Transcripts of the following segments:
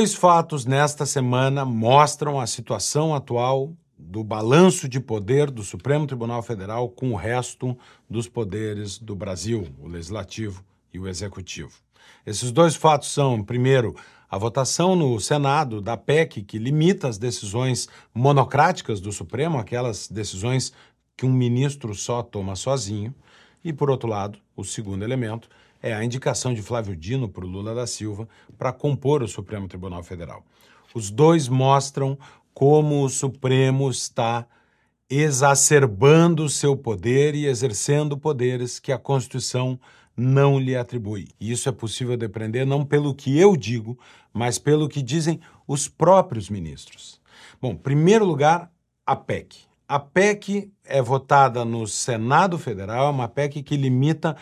Dois fatos nesta semana mostram a situação atual do balanço de poder do Supremo Tribunal Federal com o resto dos poderes do Brasil, o legislativo e o executivo. Esses dois fatos são, primeiro, a votação no Senado da PEC que limita as decisões monocráticas do Supremo, aquelas decisões que um ministro só toma sozinho, e por outro lado, o segundo elemento é a indicação de Flávio Dino por Lula da Silva para compor o Supremo Tribunal Federal. Os dois mostram como o Supremo está exacerbando seu poder e exercendo poderes que a Constituição não lhe atribui. E isso é possível depreender não pelo que eu digo, mas pelo que dizem os próprios ministros. Bom, primeiro lugar, a PEC. A PEC é votada no Senado Federal, é uma PEC que limita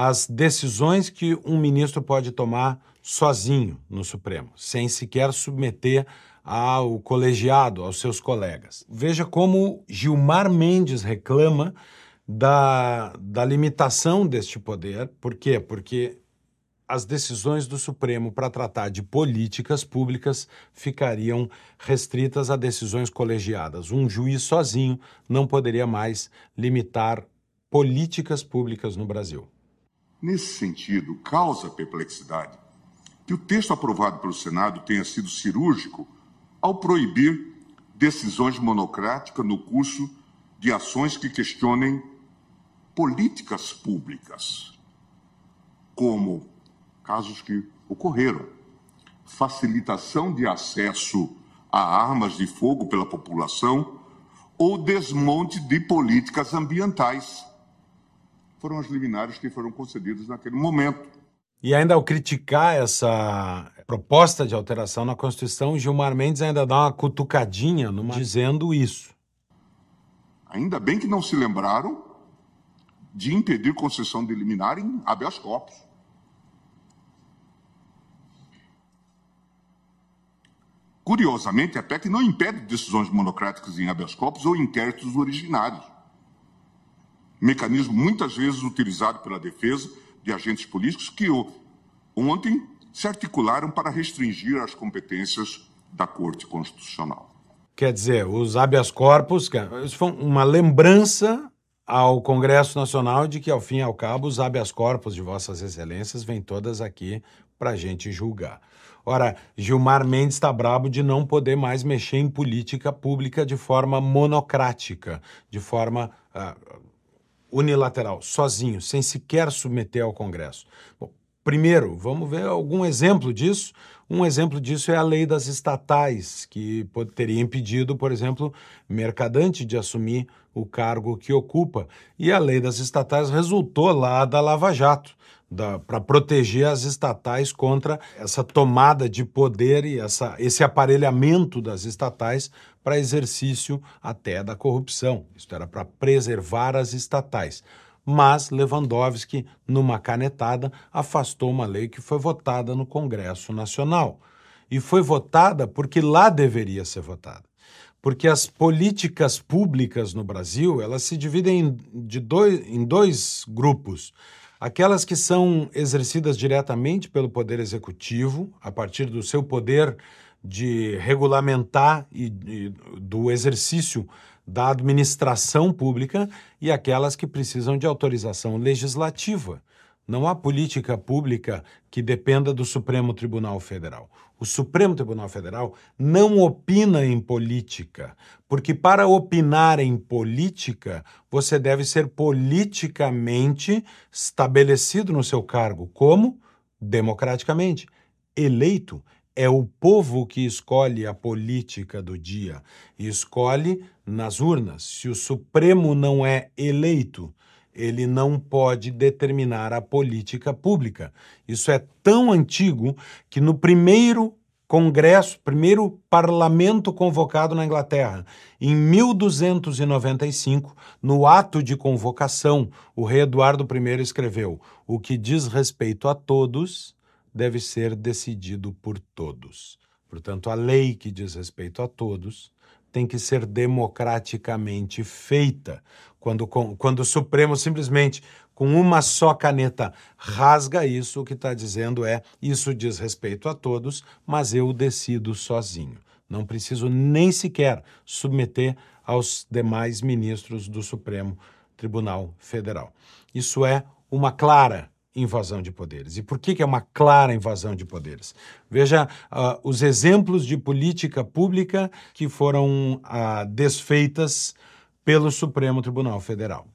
as decisões que um ministro pode tomar sozinho no Supremo, sem sequer submeter ao colegiado, aos seus colegas. Veja como Gilmar Mendes reclama da, da limitação deste poder. Por quê? Porque as decisões do Supremo para tratar de políticas públicas ficariam restritas a decisões colegiadas. Um juiz sozinho não poderia mais limitar políticas públicas no Brasil. Nesse sentido, causa perplexidade que o texto aprovado pelo Senado tenha sido cirúrgico ao proibir decisões monocráticas no curso de ações que questionem políticas públicas, como casos que ocorreram, facilitação de acesso a armas de fogo pela população ou desmonte de políticas ambientais. Foram as liminares que foram concedidas naquele momento. E ainda ao criticar essa proposta de alteração na Constituição, Gilmar Mendes ainda dá uma cutucadinha numa... dizendo isso. Ainda bem que não se lembraram de impedir concessão de liminar em habeas corpus. Curiosamente, a PEC não impede decisões monocráticas em habeas corpus ou inquéritos originários. Mecanismo muitas vezes utilizado pela defesa de agentes políticos que ontem se articularam para restringir as competências da Corte Constitucional. Quer dizer, os habeas corpus, isso foi uma lembrança ao Congresso Nacional de que, ao fim e ao cabo, os habeas corpus de Vossas Excelências vêm todas aqui para a gente julgar. Ora, Gilmar Mendes está brabo de não poder mais mexer em política pública de forma monocrática, de forma uh, unilateral, sozinho, sem sequer submeter ao Congresso. Bom, primeiro, vamos ver algum exemplo disso. Um exemplo disso é a lei das estatais, que teria impedido, por exemplo, Mercadante de assumir o cargo que ocupa. E a lei das estatais resultou lá da Lava Jato para proteger as estatais contra essa tomada de poder e essa, esse aparelhamento das estatais para exercício até da corrupção. Isso era para preservar as estatais. Mas Lewandowski, numa canetada, afastou uma lei que foi votada no Congresso Nacional. E foi votada porque lá deveria ser votada porque as políticas públicas no Brasil elas se dividem de dois, em dois grupos. Aquelas que são exercidas diretamente pelo Poder Executivo, a partir do seu poder de regulamentar e, do exercício da administração pública, e aquelas que precisam de autorização legislativa. Não há política pública que dependa do Supremo Tribunal Federal. O Supremo Tribunal Federal não opina em política, porque para opinar em política, você deve ser politicamente estabelecido no seu cargo. Como? Democraticamente. Eleito. É o povo que escolhe a política do dia e escolhe nas urnas. Se o Supremo não é eleito, ele não pode determinar a política pública. Isso é tão antigo que no primeiro Congresso, primeiro parlamento convocado na Inglaterra, em 1295, no ato de convocação, o rei Eduardo I escreveu: O que diz respeito a todos deve ser decidido por todos. Portanto, a lei que diz respeito a todos tem que ser democraticamente feita. Quando, quando o Supremo simplesmente, com uma só caneta, rasga isso, o que está dizendo é: isso diz respeito a todos, mas eu decido sozinho. Não preciso nem sequer submeter aos demais ministros do Supremo Tribunal Federal. Isso é uma clara invasão de poderes. E por que, que é uma clara invasão de poderes? Veja uh, os exemplos de política pública que foram uh, desfeitas pelo Supremo Tribunal Federal.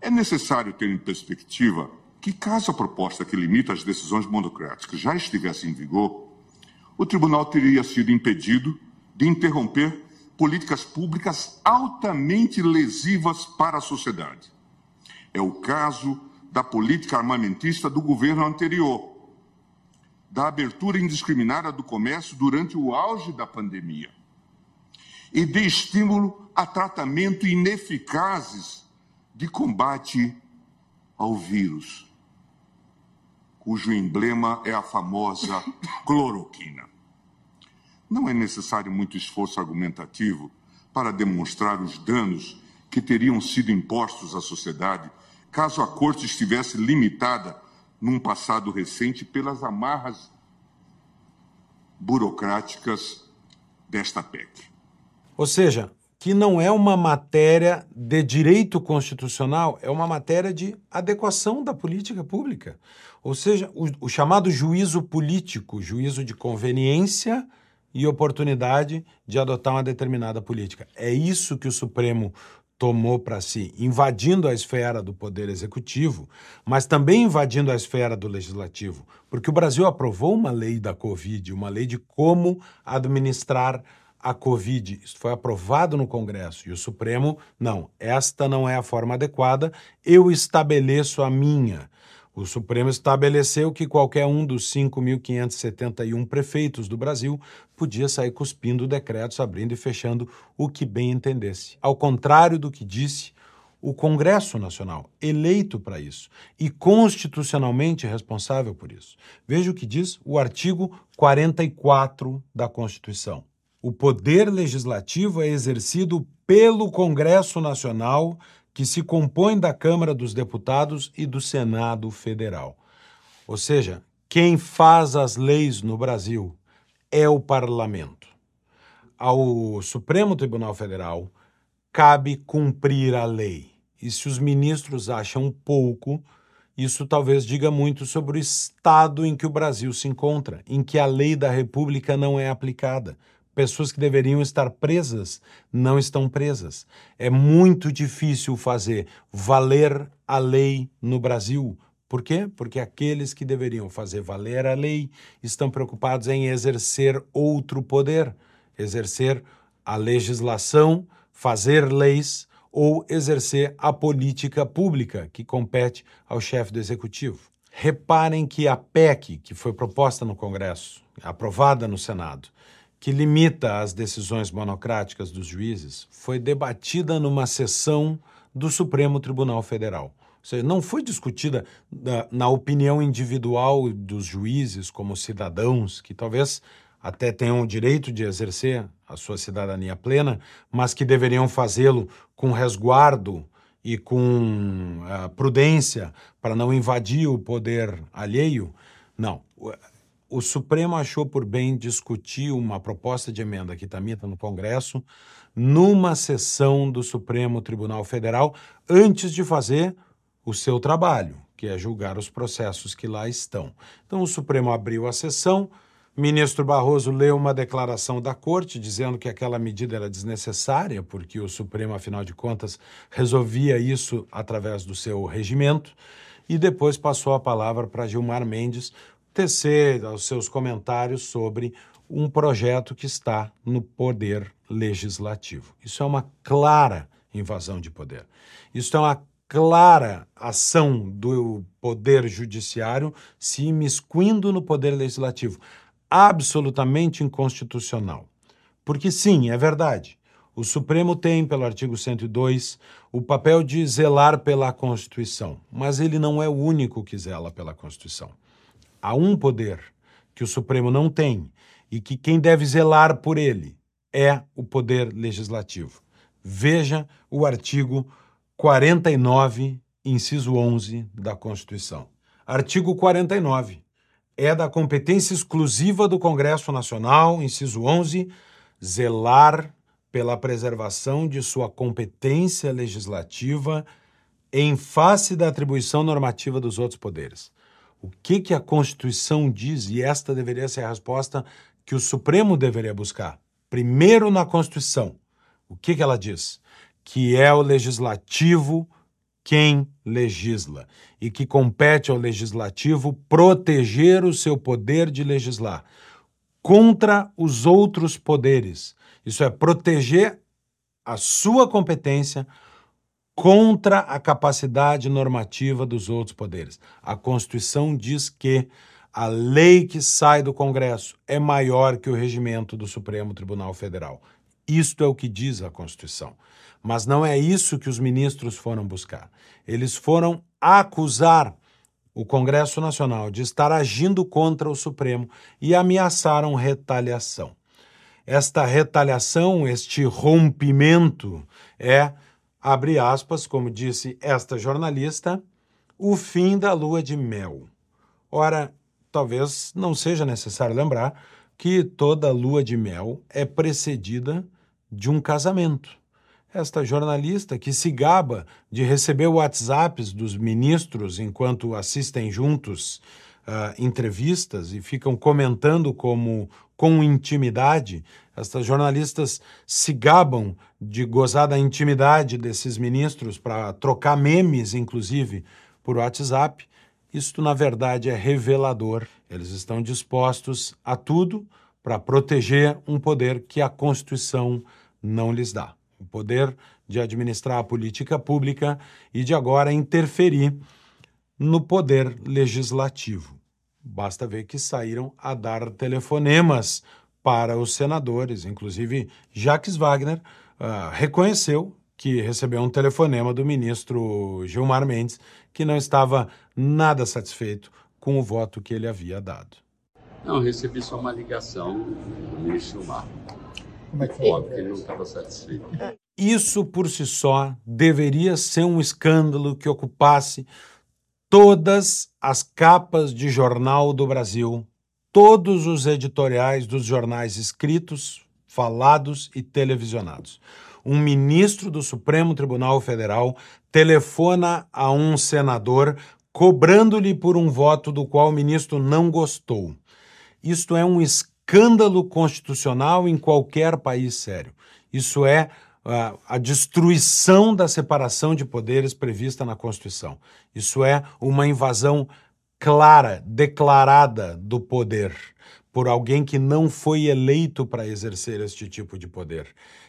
É necessário ter em perspectiva que, caso a proposta que limita as decisões monocráticas já estivesse em vigor, o tribunal teria sido impedido de interromper políticas públicas altamente lesivas para a sociedade. É o caso da política armamentista do governo anterior, da abertura indiscriminada do comércio durante o auge da pandemia e de estímulo a tratamento ineficazes de combate ao vírus, cujo emblema é a famosa cloroquina. Não é necessário muito esforço argumentativo para demonstrar os danos que teriam sido impostos à sociedade caso a corte estivesse limitada num passado recente pelas amarras burocráticas desta PEC. Ou seja, que não é uma matéria de direito constitucional, é uma matéria de adequação da política pública. Ou seja, o, o chamado juízo político, juízo de conveniência e oportunidade de adotar uma determinada política. É isso que o Supremo tomou para si, invadindo a esfera do poder executivo, mas também invadindo a esfera do legislativo, porque o Brasil aprovou uma lei da Covid, uma lei de como administrar a Covid. Isso foi aprovado no Congresso e o Supremo, não, esta não é a forma adequada, eu estabeleço a minha. O Supremo estabeleceu que qualquer um dos 5.571 prefeitos do Brasil podia sair cuspindo decretos, abrindo e fechando o que bem entendesse. Ao contrário do que disse o Congresso Nacional, eleito para isso e constitucionalmente responsável por isso. Veja o que diz o artigo 44 da Constituição. O poder legislativo é exercido pelo Congresso Nacional que se compõe da Câmara dos Deputados e do Senado Federal. Ou seja, quem faz as leis no Brasil é o parlamento. Ao Supremo Tribunal Federal cabe cumprir a lei. E se os ministros acham pouco, isso talvez diga muito sobre o estado em que o Brasil se encontra, em que a lei da República não é aplicada. Pessoas que deveriam estar presas não estão presas. É muito difícil fazer valer a lei no Brasil. Por quê? Porque aqueles que deveriam fazer valer a lei estão preocupados em exercer outro poder, exercer a legislação, fazer leis ou exercer a política pública que compete ao chefe do executivo. Reparem que a PEC, que foi proposta no Congresso, aprovada no Senado, que limita as decisões monocráticas dos juízes foi debatida numa sessão do Supremo Tribunal Federal. Ou seja, não foi discutida na, na opinião individual dos juízes como cidadãos, que talvez até tenham o direito de exercer a sua cidadania plena, mas que deveriam fazê-lo com resguardo e com uh, prudência para não invadir o poder alheio. Não o Supremo achou por bem discutir uma proposta de emenda que tramita no Congresso numa sessão do Supremo Tribunal Federal antes de fazer o seu trabalho, que é julgar os processos que lá estão. Então o Supremo abriu a sessão, ministro Barroso leu uma declaração da Corte dizendo que aquela medida era desnecessária, porque o Supremo, afinal de contas, resolvia isso através do seu regimento, e depois passou a palavra para Gilmar Mendes, tecer os seus comentários sobre um projeto que está no poder legislativo. Isso é uma clara invasão de poder. Isso é uma clara ação do poder judiciário se imiscuindo no poder legislativo. Absolutamente inconstitucional. Porque, sim, é verdade. O Supremo tem, pelo artigo 102, o papel de zelar pela Constituição, mas ele não é o único que zela pela Constituição há um poder que o Supremo não tem e que quem deve zelar por ele é o poder legislativo. Veja o artigo 49, inciso 11 da Constituição. Artigo 49. É da competência exclusiva do Congresso Nacional, inciso 11, zelar pela preservação de sua competência legislativa em face da atribuição normativa dos outros poderes. O que, que a Constituição diz, e esta deveria ser a resposta que o Supremo deveria buscar? Primeiro, na Constituição, o que, que ela diz? Que é o legislativo quem legisla e que compete ao legislativo proteger o seu poder de legislar contra os outros poderes. Isso é proteger a sua competência contra a capacidade normativa dos outros poderes. A Constituição diz que a lei que sai do Congresso é maior que o regimento do Supremo Tribunal Federal. Isto é o que diz a Constituição. Mas não é isso que os ministros foram buscar. Eles foram acusar o Congresso Nacional de estar agindo contra o Supremo e ameaçaram retaliação. Esta retaliação, este rompimento, é abre aspas, como disse esta jornalista, o fim da lua de mel. Ora, talvez não seja necessário lembrar que toda lua de mel é precedida de um casamento. Esta jornalista, que se gaba de receber WhatsApps dos ministros enquanto assistem juntos uh, entrevistas e ficam comentando como com intimidade, estas jornalistas se gabam de gozar da intimidade desses ministros para trocar memes, inclusive, por WhatsApp. Isto, na verdade, é revelador. Eles estão dispostos a tudo para proteger um poder que a Constituição não lhes dá o poder de administrar a política pública e de agora interferir no poder legislativo. Basta ver que saíram a dar telefonemas para os senadores. Inclusive, Jacques Wagner uh, reconheceu que recebeu um telefonema do ministro Gilmar Mendes, que não estava nada satisfeito com o voto que ele havia dado. Não, recebi só uma ligação do ministro Gilmar. Como é que foi? Óbvio que ele não estava satisfeito. Isso por si só deveria ser um escândalo que ocupasse todas as capas de jornal do Brasil, todos os editoriais dos jornais escritos, falados e televisionados. Um ministro do Supremo Tribunal Federal telefona a um senador cobrando-lhe por um voto do qual o ministro não gostou. Isto é um escândalo constitucional em qualquer país sério. Isso é a, destruição da separação de poderes prevista na Constituição. Isso é uma invasão clara, declarada do poder por alguém que não foi eleito para exercer este tipo de poder.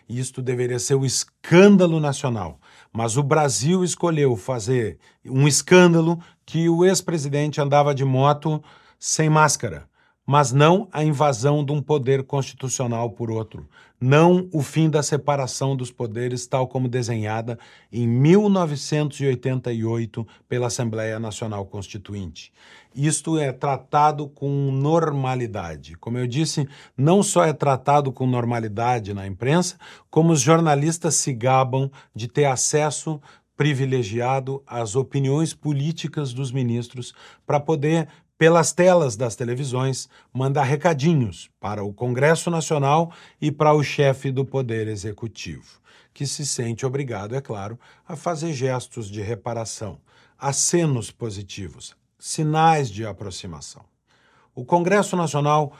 Isto deveria ser o escândalo nacional. Mas o Brasil escolheu fazer um escândalo que o ex-presidente andava de moto sem máscara mas não a invasão de um poder constitucional por outro, não o fim da separação dos poderes tal como desenhada em 1988 pela Assembleia Nacional Constituinte. Isto é tratado com normalidade. Como eu disse, não só é tratado com normalidade na imprensa, como os jornalistas se gabam de ter acesso privilegiado às opiniões políticas dos ministros para poder pelas telas das televisões, mandar recadinhos para o Congresso Nacional e para o chefe do Poder Executivo, que se sente obrigado, é claro, a fazer gestos de reparação, acenos positivos, sinais de aproximação. O Congresso Nacional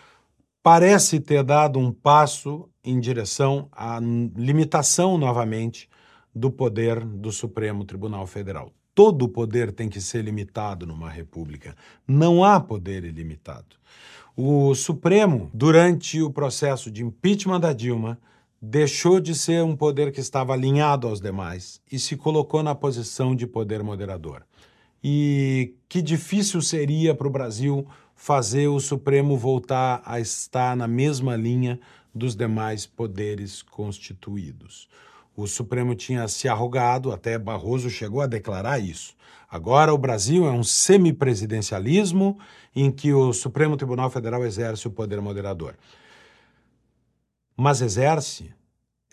parece ter dado um passo em direção à limitação novamente do poder do Supremo Tribunal Federal todo poder tem que ser limitado numa república. Não há poder ilimitado. O Supremo, durante o processo de impeachment da Dilma, deixou de ser um poder que estava alinhado aos demais e se colocou na posição de poder moderador. E que difícil seria para o Brasil fazer o Supremo voltar a estar na mesma linha dos demais poderes constituídos. O Supremo tinha se arrogado, até Barroso chegou a declarar isso. Agora o Brasil é um semipresidencialismo em que o Supremo Tribunal Federal exerce o poder moderador. Mas exerce?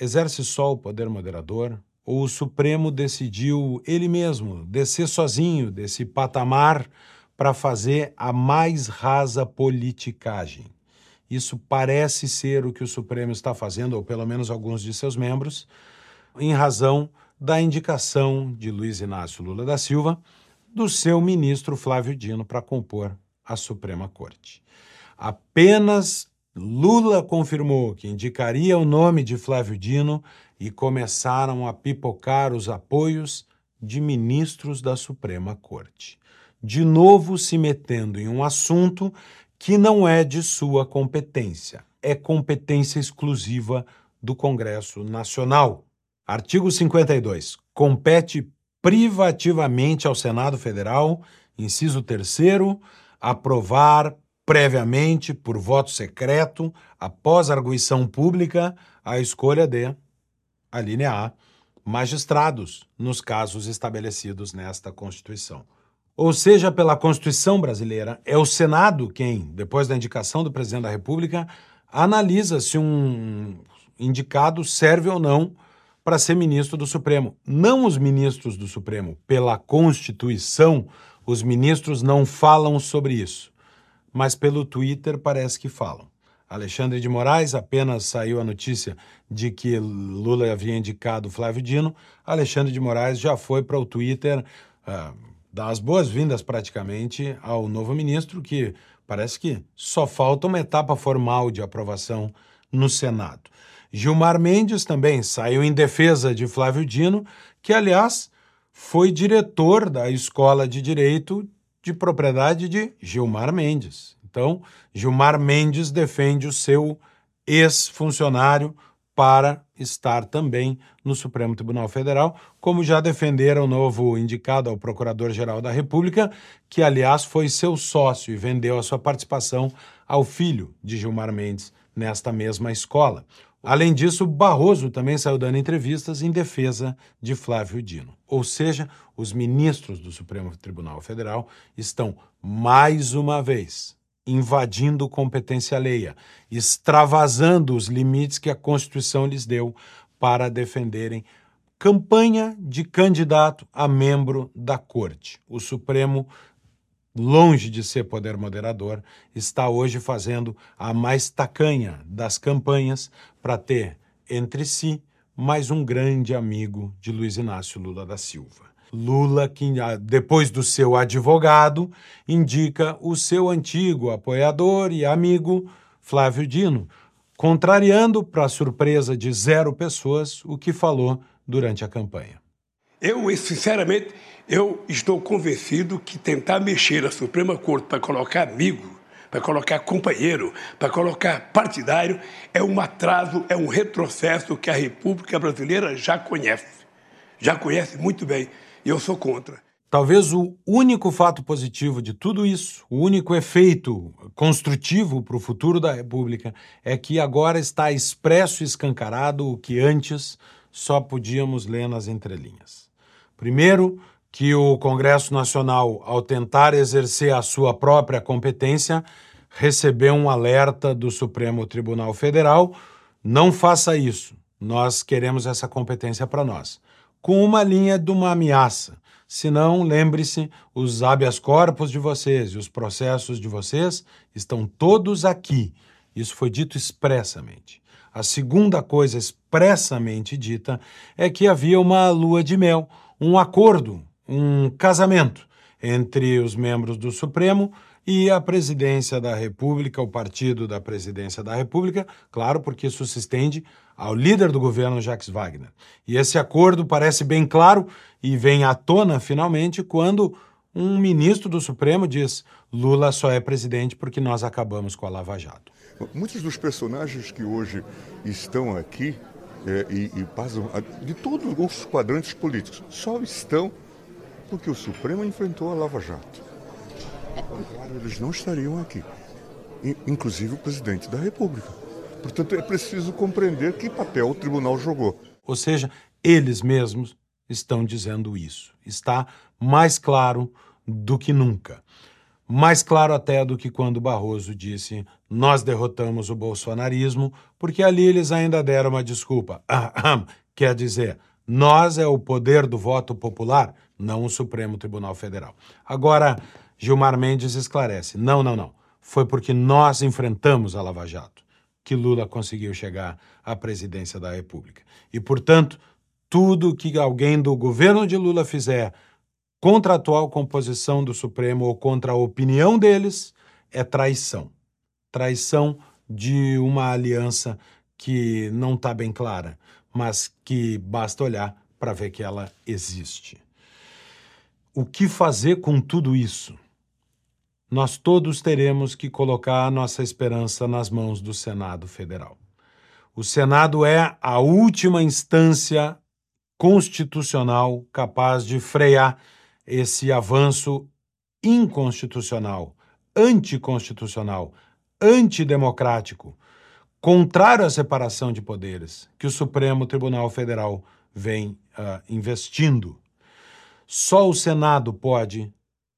Exerce só o poder moderador? Ou o Supremo decidiu ele mesmo descer sozinho desse patamar para fazer a mais rasa politicagem? Isso parece ser o que o Supremo está fazendo, ou pelo menos alguns de seus membros, em razão da indicação de Luiz Inácio Lula da Silva do seu ministro Flávio Dino para compor a Suprema Corte. Apenas Lula confirmou que indicaria o nome de Flávio Dino e começaram a pipocar os apoios de ministros da Suprema Corte. De novo se metendo em um assunto que não é de sua competência, é competência exclusiva do Congresso Nacional. Artigo 52. Compete privativamente ao Senado Federal, inciso 3, aprovar previamente, por voto secreto, após arguição pública, a escolha de, a linha A, magistrados nos casos estabelecidos nesta Constituição. Ou seja, pela Constituição brasileira, é o Senado quem, depois da indicação do presidente da República, analisa se um indicado serve ou não para ser ministro do Supremo. Não os ministros do Supremo. Pela Constituição, os ministros não falam sobre isso. Mas pelo Twitter parece que falam. Alexandre de Moraes apenas saiu a notícia de que Lula havia indicado Flávio Dino. Alexandre de Moraes já foi para o Twitter uh, dar as boas-vindas praticamente ao novo ministro, que parece que só falta uma etapa formal de aprovação no Senado. Gilmar Mendes também saiu em defesa de Flávio Dino, que, aliás, foi diretor da Escola de Direito de propriedade de Gilmar Mendes. Então, Gilmar Mendes defende o seu ex-funcionário para estar também no Supremo Tribunal Federal, como já defenderam o novo indicado ao Procurador-Geral da República, que, aliás, foi seu sócio e vendeu a sua participação ao filho de Gilmar Mendes nesta mesma escola. Além disso, Barroso também saiu dando entrevistas em defesa de Flávio Dino. Ou seja, os ministros do Supremo Tribunal Federal estão, mais uma vez, invadindo competência alheia, extravasando os limites que a Constituição lhes deu para defenderem campanha de candidato a membro da Corte. O Supremo longe de ser poder moderador, está hoje fazendo a mais tacanha das campanhas para ter entre si mais um grande amigo de Luiz Inácio Lula da Silva. Lula, que ah, depois do seu advogado, indica o seu antigo apoiador e amigo Flávio Dino, contrariando, para surpresa de zero pessoas, o que falou durante a campanha. Eu, sinceramente, eu estou convencido que tentar mexer a Suprema Corte para colocar amigo, para colocar companheiro, para colocar partidário, é um atraso, é um retrocesso que a República Brasileira já conhece. Já conhece muito bem. E eu sou contra. Talvez o único fato positivo de tudo isso, o único efeito construtivo para o futuro da República, é que agora está expresso e escancarado o que antes só podíamos ler nas entrelinhas. Primeiro, que o Congresso Nacional, ao tentar exercer a sua própria competência, recebeu um alerta do Supremo Tribunal Federal: não faça isso, nós queremos essa competência para nós. Com uma linha de uma ameaça. Senão, lembre-se, os habeas corpus de vocês e os processos de vocês estão todos aqui. Isso foi dito expressamente. A segunda coisa expressamente dita é que havia uma lua de mel um acordo, um casamento entre os membros do Supremo e a presidência da República, o partido da presidência da República, claro, porque isso se estende ao líder do governo, Jacques Wagner. E esse acordo parece bem claro e vem à tona finalmente quando um ministro do Supremo diz: Lula só é presidente porque nós acabamos com a Lava Jato. Muitos dos personagens que hoje estão aqui é, e, e passam de todos os quadrantes políticos. Só estão porque o Supremo enfrentou a Lava Jato. Claro, eles não estariam aqui, inclusive o presidente da República. Portanto, é preciso compreender que papel o tribunal jogou. Ou seja, eles mesmos estão dizendo isso. Está mais claro do que nunca. Mais claro até do que quando Barroso disse: Nós derrotamos o bolsonarismo, porque ali eles ainda deram uma desculpa. Quer dizer, nós é o poder do voto popular, não o Supremo Tribunal Federal. Agora, Gilmar Mendes esclarece: não, não, não. Foi porque nós enfrentamos a Lava Jato que Lula conseguiu chegar à presidência da República. E, portanto, tudo que alguém do governo de Lula fizer contra a atual composição do Supremo ou contra a opinião deles é traição. Traição de uma aliança que não está bem clara, mas que basta olhar para ver que ela existe. O que fazer com tudo isso? Nós todos teremos que colocar a nossa esperança nas mãos do Senado Federal. O Senado é a última instância constitucional capaz de frear esse avanço inconstitucional, anticonstitucional, antidemocrático, contrário à separação de poderes que o Supremo Tribunal Federal vem uh, investindo. Só o Senado pode,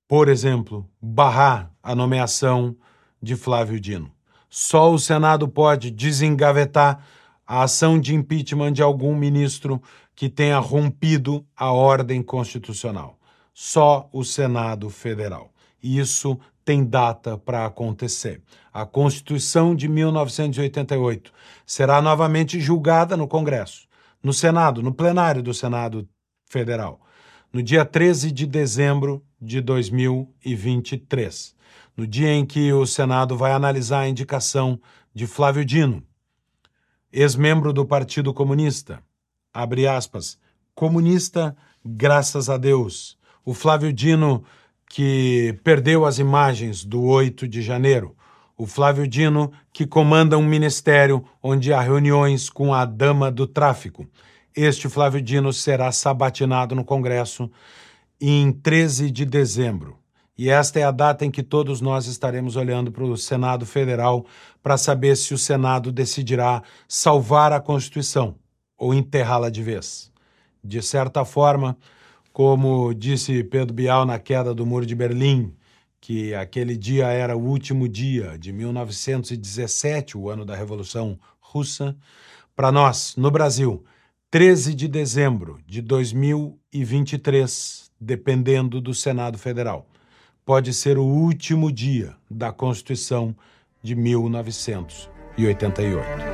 por exemplo, barrar a nomeação de Flávio Dino. Só o Senado pode desengavetar a ação de impeachment de algum ministro que tenha rompido a ordem constitucional só o Senado Federal. Isso tem data para acontecer. A Constituição de 1988 será novamente julgada no Congresso, no Senado, no plenário do Senado Federal, no dia 13 de dezembro de 2023, no dia em que o Senado vai analisar a indicação de Flávio Dino, ex-membro do Partido Comunista, abre aspas, comunista, graças a Deus o Flávio Dino, que perdeu as imagens do 8 de janeiro, o Flávio Dino, que comanda um ministério onde há reuniões com a dama do tráfico. Este Flávio Dino será sabatinado no Congresso em 13 de dezembro. E esta é a data em que todos nós estaremos olhando para o Senado Federal para saber se o Senado decidirá salvar a Constituição ou enterrá-la de vez. De certa forma, como disse Pedro Bial na queda do Muro de Berlim, que aquele dia era o último dia de 1917, o ano da Revolução Russa, para nós, no Brasil, 13 de dezembro de 2023, dependendo do Senado Federal, pode ser o último dia da Constituição de 1988.